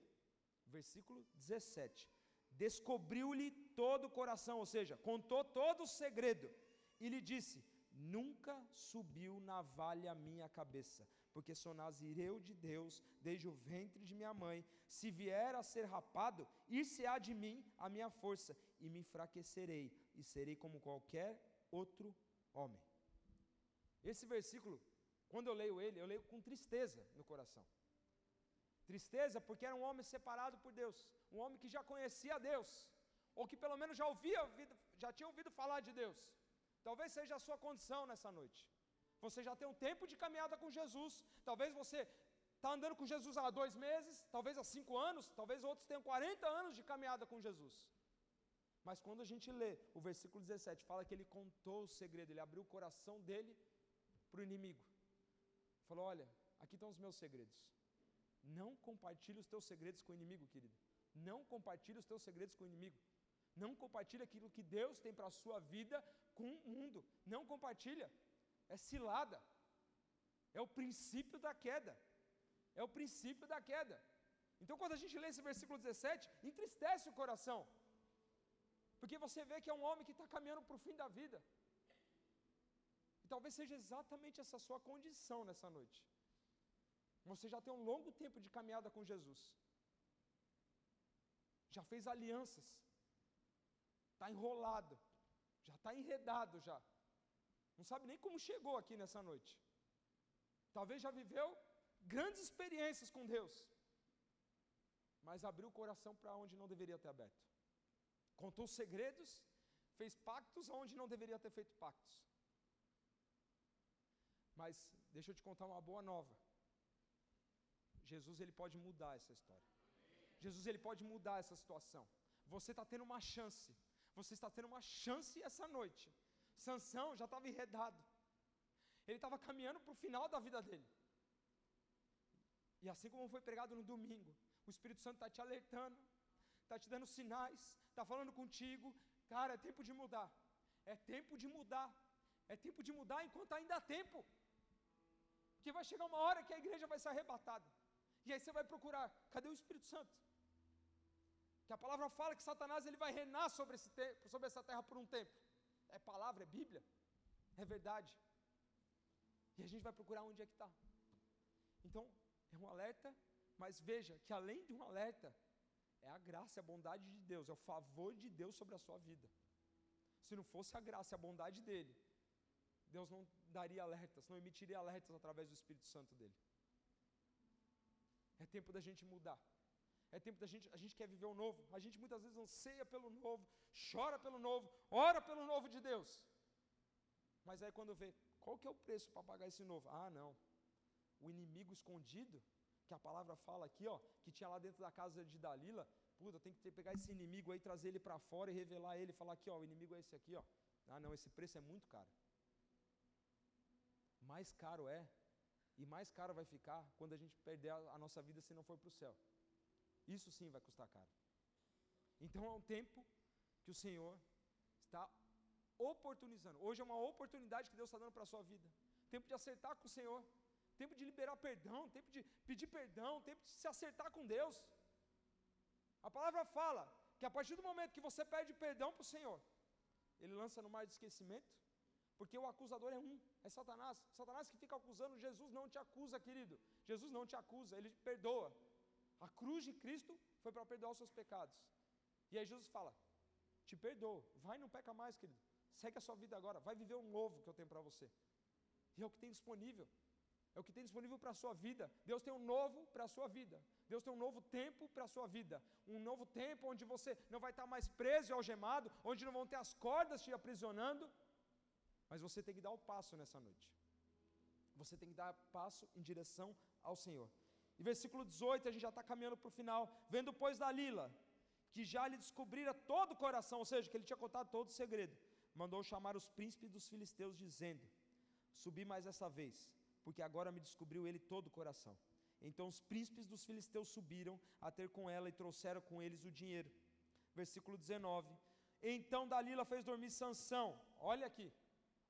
Versículo 17. Descobriu-lhe todo o coração, ou seja, contou todo o segredo, e lhe disse: Nunca subiu navalha a minha cabeça, porque sou nazireu de Deus desde o ventre de minha mãe. Se vier a ser rapado, ir-se-á de mim a minha força, e me enfraquecerei, e serei como qualquer outro homem. Esse versículo, quando eu leio ele, eu leio com tristeza no coração. Tristeza porque era um homem separado por Deus, um homem que já conhecia Deus, ou que pelo menos já ouvia, já tinha ouvido falar de Deus. Talvez seja a sua condição nessa noite. Você já tem um tempo de caminhada com Jesus. Talvez você está andando com Jesus há dois meses, talvez há cinco anos, talvez outros tenham 40 anos de caminhada com Jesus. Mas quando a gente lê o versículo 17, fala que ele contou o segredo, ele abriu o coração dele para o inimigo. Falou: Olha, aqui estão os meus segredos. Não compartilhe os teus segredos com o inimigo, querido. Não compartilhe os teus segredos com o inimigo. Não compartilhe aquilo que Deus tem para a sua vida com o mundo. Não compartilha. É cilada. É o princípio da queda. É o princípio da queda. Então, quando a gente lê esse versículo 17, entristece o coração. Porque você vê que é um homem que está caminhando para o fim da vida. E talvez seja exatamente essa sua condição nessa noite. Você já tem um longo tempo de caminhada com Jesus. Já fez alianças. Está enrolado. Já está enredado já. Não sabe nem como chegou aqui nessa noite. Talvez já viveu grandes experiências com Deus. Mas abriu o coração para onde não deveria ter aberto contou segredos, fez pactos onde não deveria ter feito pactos. Mas deixa eu te contar uma boa nova. Jesus ele pode mudar essa história. Jesus ele pode mudar essa situação. Você está tendo uma chance. Você está tendo uma chance essa noite. Sansão já estava enredado. Ele estava caminhando para o final da vida dele. E assim como foi pregado no domingo, o Espírito Santo está te alertando está te dando sinais, está falando contigo. Cara, é tempo de mudar. É tempo de mudar. É tempo de mudar enquanto ainda há tempo. Porque vai chegar uma hora que a igreja vai ser arrebatada. E aí você vai procurar, cadê o Espírito Santo? Que a palavra fala que Satanás ele vai reinar sobre, esse sobre essa terra por um tempo. É palavra, é Bíblia, é verdade. E a gente vai procurar onde é que está. Então, é um alerta, mas veja que além de um alerta, é a graça a bondade de Deus, é o favor de Deus sobre a sua vida. Se não fosse a graça e a bondade dele, Deus não daria alertas, não emitiria alertas através do Espírito Santo dele. É tempo da gente mudar. É tempo da gente, a gente quer viver o novo. A gente muitas vezes anseia pelo novo, chora pelo novo, ora pelo novo de Deus. Mas aí quando vê, qual que é o preço para pagar esse novo? Ah, não. O inimigo escondido que a palavra fala aqui, ó, que tinha lá dentro da casa de Dalila, puta, tem que pegar esse inimigo aí, trazer ele para fora e revelar ele, falar aqui, ó, o inimigo é esse aqui, ó. Ah, não, esse preço é muito caro. Mais caro é, e mais caro vai ficar quando a gente perder a, a nossa vida se não for para o céu. Isso sim vai custar caro. Então é um tempo que o Senhor está oportunizando. Hoje é uma oportunidade que Deus está dando para a sua vida. Tempo de acertar com o Senhor tempo de liberar perdão, tempo de pedir perdão, tempo de se acertar com Deus. A palavra fala que a partir do momento que você pede perdão para o Senhor, ele lança no mar de esquecimento, porque o acusador é um, é Satanás. Satanás que fica acusando, Jesus não te acusa, querido. Jesus não te acusa, ele te perdoa. A cruz de Cristo foi para perdoar os seus pecados. E aí Jesus fala: Te perdoo, vai não peca mais, querido. Segue a sua vida agora, vai viver o novo que eu tenho para você. E é o que tem disponível. É o que tem disponível para a sua vida. Deus tem um novo para a sua vida. Deus tem um novo tempo para a sua vida. Um novo tempo onde você não vai estar mais preso e algemado, onde não vão ter as cordas te aprisionando. Mas você tem que dar o passo nessa noite. Você tem que dar passo em direção ao Senhor. E versículo 18, a gente já está caminhando para o final. Vendo, pois, Dalila, que já lhe descobrira todo o coração, ou seja, que ele tinha contado todo o segredo, mandou chamar os príncipes dos filisteus, dizendo: Subi mais essa vez porque agora me descobriu ele todo o coração. Então os príncipes dos filisteus subiram a ter com ela e trouxeram com eles o dinheiro. Versículo 19. Então Dalila fez dormir Sansão. Olha aqui.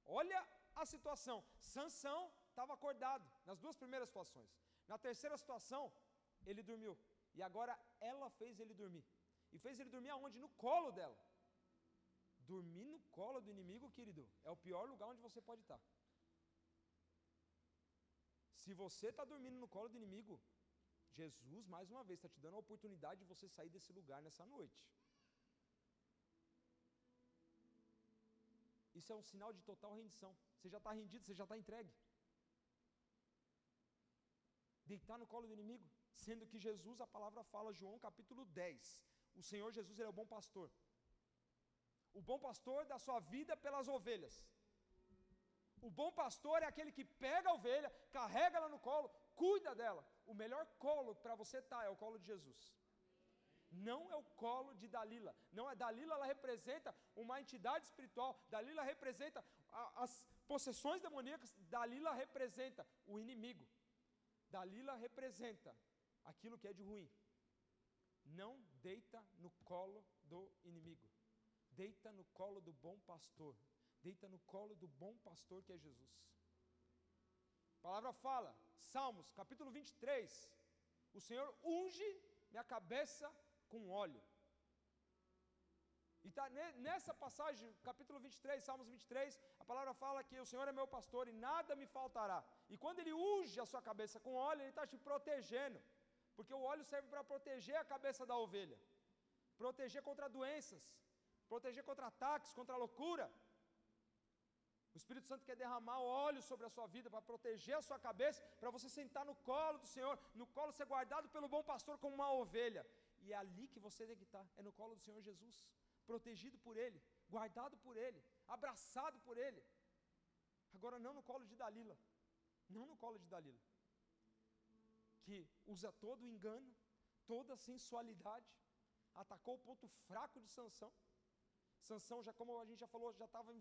Olha a situação. Sansão estava acordado nas duas primeiras situações. Na terceira situação, ele dormiu. E agora ela fez ele dormir. E fez ele dormir aonde? No colo dela. Dormir no colo do inimigo, querido, é o pior lugar onde você pode estar. Se você está dormindo no colo do inimigo, Jesus, mais uma vez, está te dando a oportunidade de você sair desse lugar nessa noite. Isso é um sinal de total rendição. Você já está rendido, você já está entregue. Deitar no colo do inimigo, sendo que Jesus, a palavra fala, João capítulo 10. O Senhor Jesus ele é o bom pastor. O bom pastor dá sua vida pelas ovelhas. O bom pastor é aquele que pega a ovelha, carrega ela no colo, cuida dela. O melhor colo para você estar tá é o colo de Jesus. não é o colo de Dalila. Não é Dalila, ela representa uma entidade espiritual. Dalila representa a, as possessões demoníacas. Dalila representa o inimigo. Dalila representa aquilo que é de ruim. Não deita no colo do inimigo. Deita no colo do bom pastor. Deita no colo do bom pastor que é Jesus. A palavra fala, Salmos, capítulo 23. O Senhor unge minha cabeça com óleo. E tá nessa passagem, capítulo 23, Salmos 23, a palavra fala que o Senhor é meu pastor e nada me faltará. E quando ele unge a sua cabeça com óleo, ele está te protegendo. Porque o óleo serve para proteger a cabeça da ovelha, proteger contra doenças, proteger contra ataques, contra loucura. O Espírito Santo quer derramar óleo sobre a sua vida para proteger a sua cabeça, para você sentar no colo do Senhor, no colo ser guardado pelo bom pastor como uma ovelha. E é ali que você tem que estar, é no colo do Senhor Jesus, protegido por Ele, guardado por Ele, abraçado por Ele. Agora não no colo de Dalila, não no colo de Dalila, que usa todo o engano, toda a sensualidade, atacou o ponto fraco de Sansão. Sansão já como a gente já falou, já estava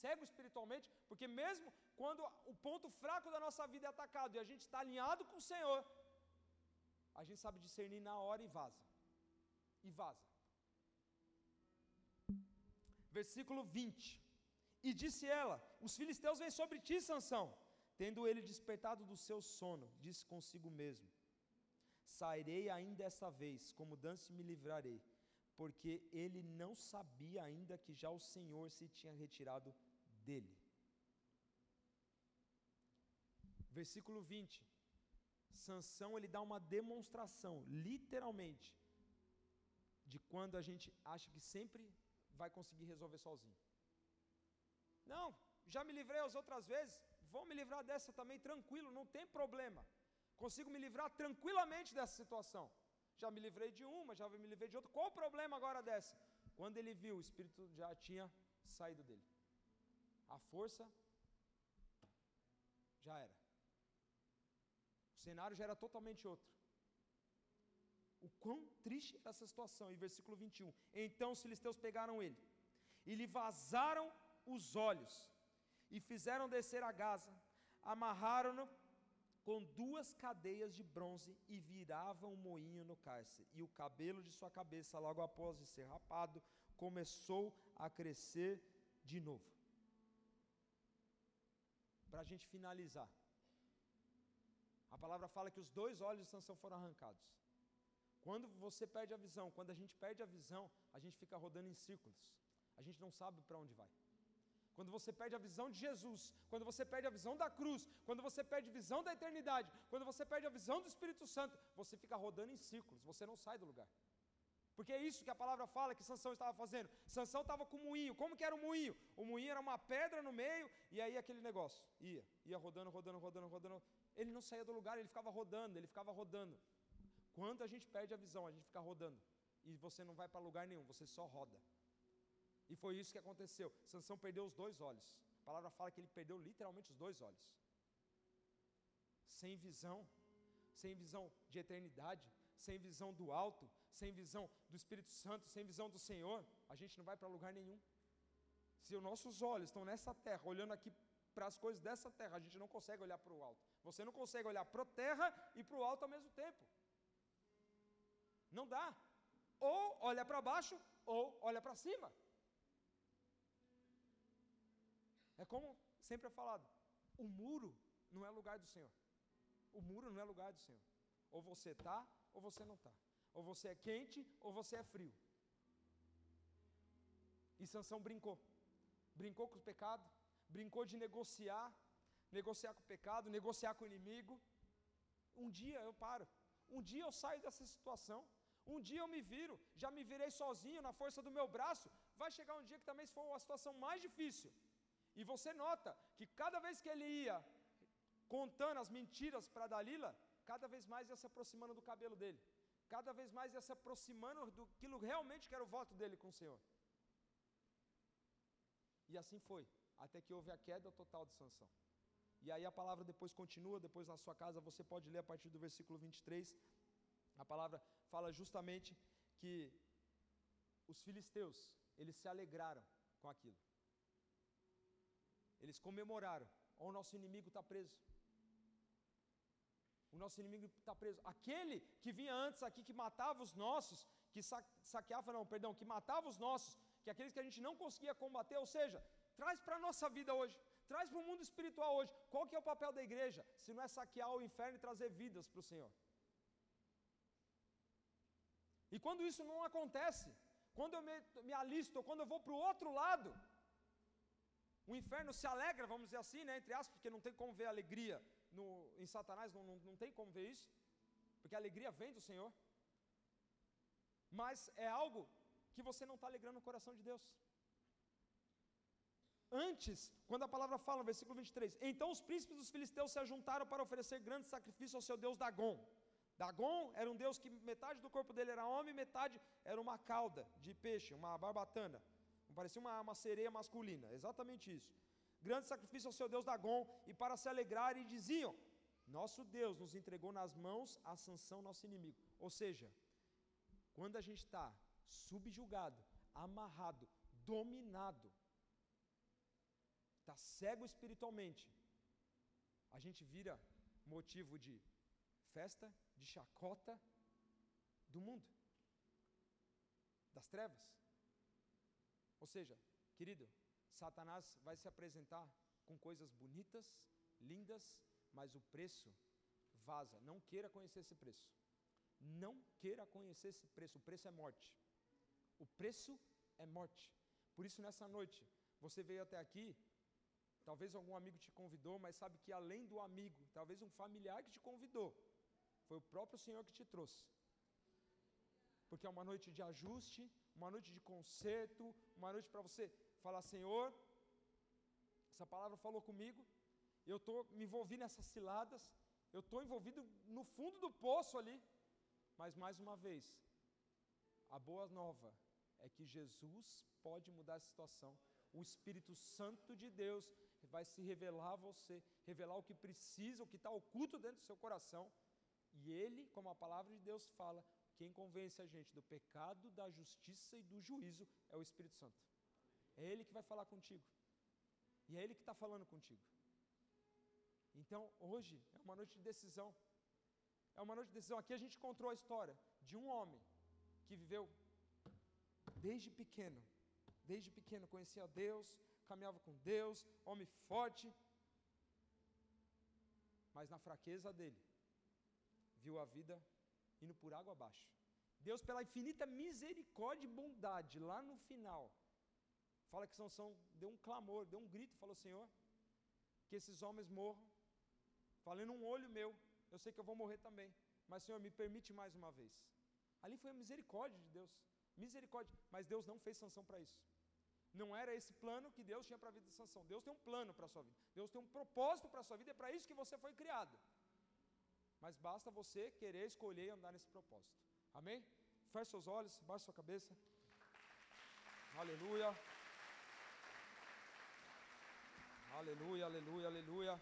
cego espiritualmente, porque mesmo quando o ponto fraco da nossa vida é atacado e a gente está alinhado com o Senhor, a gente sabe discernir na hora e vaza. E vaza. Versículo 20. E disse ela: Os filisteus vêm sobre ti, Sansão. Tendo ele despertado do seu sono, disse consigo mesmo: Sairei ainda essa vez, como danço me livrarei porque ele não sabia ainda que já o Senhor se tinha retirado dele. Versículo 20. Sansão ele dá uma demonstração, literalmente, de quando a gente acha que sempre vai conseguir resolver sozinho. Não, já me livrei as outras vezes, vou me livrar dessa também tranquilo, não tem problema. Consigo me livrar tranquilamente dessa situação já me livrei de uma, já me livrei de outra. Qual o problema agora dessa? Quando ele viu, o espírito já tinha saído dele. A força já era. O cenário já era totalmente outro. O quão triste era essa situação. Em versículo 21. Então os filisteus pegaram ele e lhe vazaram os olhos e fizeram descer a Gaza, amarraram-no com duas cadeias de bronze e viravam um moinho no cárcere. E o cabelo de sua cabeça, logo após de ser rapado, começou a crescer de novo. Para a gente finalizar, a palavra fala que os dois olhos de Sansão foram arrancados. Quando você perde a visão, quando a gente perde a visão, a gente fica rodando em círculos. A gente não sabe para onde vai quando você perde a visão de Jesus, quando você perde a visão da cruz, quando você perde a visão da eternidade, quando você perde a visão do Espírito Santo, você fica rodando em círculos, você não sai do lugar. Porque é isso que a palavra fala que Sansão estava fazendo. Sansão estava com o moinho. Como que era o moinho? O moinho era uma pedra no meio e aí aquele negócio. Ia, ia rodando, rodando, rodando, rodando. Ele não saía do lugar, ele ficava rodando, ele ficava rodando. Quando a gente perde a visão, a gente fica rodando. E você não vai para lugar nenhum, você só roda. E foi isso que aconteceu. Sansão perdeu os dois olhos. A palavra fala que ele perdeu literalmente os dois olhos. Sem visão, sem visão de eternidade, sem visão do alto, sem visão do Espírito Santo, sem visão do Senhor, a gente não vai para lugar nenhum. Se os nossos olhos estão nessa terra, olhando aqui para as coisas dessa terra, a gente não consegue olhar para o alto. Você não consegue olhar para a terra e para o alto ao mesmo tempo. Não dá. Ou olha para baixo, ou olha para cima. É como sempre é falado: o muro não é lugar do Senhor. O muro não é lugar do Senhor. Ou você está, ou você não está. Ou você é quente, ou você é frio. E Sansão brincou. Brincou com o pecado, brincou de negociar, negociar com o pecado, negociar com o inimigo. Um dia eu paro. Um dia eu saio dessa situação. Um dia eu me viro, já me virei sozinho na força do meu braço. Vai chegar um dia que também for uma situação mais difícil, e você nota que cada vez que ele ia contando as mentiras para Dalila, cada vez mais ia se aproximando do cabelo dele. Cada vez mais ia se aproximando do que realmente era o voto dele com o Senhor. E assim foi, até que houve a queda total de Sansão. E aí a palavra depois continua, depois na sua casa você pode ler a partir do versículo 23. A palavra fala justamente que os filisteus, eles se alegraram com aquilo. Eles comemoraram. Ó, o nosso inimigo está preso. O nosso inimigo está preso. Aquele que vinha antes aqui, que matava os nossos, que saqueava, não, perdão, que matava os nossos, que aqueles que a gente não conseguia combater, ou seja, traz para a nossa vida hoje, traz para o mundo espiritual hoje. Qual que é o papel da igreja? Se não é saquear o inferno e trazer vidas para o Senhor. E quando isso não acontece, quando eu me, me alisto, quando eu vou para o outro lado, o inferno se alegra, vamos dizer assim, né, entre aspas, porque não tem como ver alegria no, em Satanás, não, não, não tem como ver isso, porque a alegria vem do Senhor, mas é algo que você não está alegrando o coração de Deus. Antes, quando a palavra fala versículo 23, então os príncipes dos filisteus se ajuntaram para oferecer grande sacrifício ao seu deus Dagon. Dagon era um deus que metade do corpo dele era homem, metade era uma cauda de peixe, uma barbatana. Parecia uma, uma sereia masculina, exatamente isso. Grande sacrifício ao seu deus Dagon, e para se alegrar, e diziam: Nosso Deus nos entregou nas mãos a sanção, nosso inimigo. Ou seja, quando a gente está subjugado, amarrado, dominado, está cego espiritualmente, a gente vira motivo de festa, de chacota do mundo, das trevas. Ou seja, querido, Satanás vai se apresentar com coisas bonitas, lindas, mas o preço vaza. Não queira conhecer esse preço. Não queira conhecer esse preço. O preço é morte. O preço é morte. Por isso, nessa noite, você veio até aqui. Talvez algum amigo te convidou, mas sabe que além do amigo, talvez um familiar que te convidou, foi o próprio Senhor que te trouxe. Porque é uma noite de ajuste, uma noite de conserto, uma noite para você falar: Senhor, essa palavra falou comigo, eu estou me envolvi nessas ciladas, eu estou envolvido no fundo do poço ali, mas mais uma vez, a boa nova é que Jesus pode mudar a situação. O Espírito Santo de Deus vai se revelar a você, revelar o que precisa, o que está oculto dentro do seu coração. E Ele, como a palavra de Deus fala, quem convence a gente do pecado, da justiça e do juízo é o Espírito Santo. É Ele que vai falar contigo. E é Ele que está falando contigo. Então, hoje é uma noite de decisão. É uma noite de decisão. Aqui a gente encontrou a história de um homem que viveu desde pequeno. Desde pequeno conhecia Deus, caminhava com Deus, homem forte. Mas na fraqueza dele, viu a vida indo por água abaixo. Deus, pela infinita misericórdia e bondade, lá no final, fala que Sansão deu um clamor, deu um grito, falou: Senhor, que esses homens morram, falando um olho meu, eu sei que eu vou morrer também, mas Senhor, me permite mais uma vez. Ali foi a misericórdia de Deus, misericórdia, mas Deus não fez sanção para isso. Não era esse plano que Deus tinha para a vida de Sansão. Deus tem um plano para a sua vida. Deus tem um propósito para a sua vida, é para isso que você foi criado. Mas basta você querer escolher e andar nesse propósito. Amém? Feche seus olhos, baixe sua cabeça. Aleluia. Aleluia, aleluia, aleluia.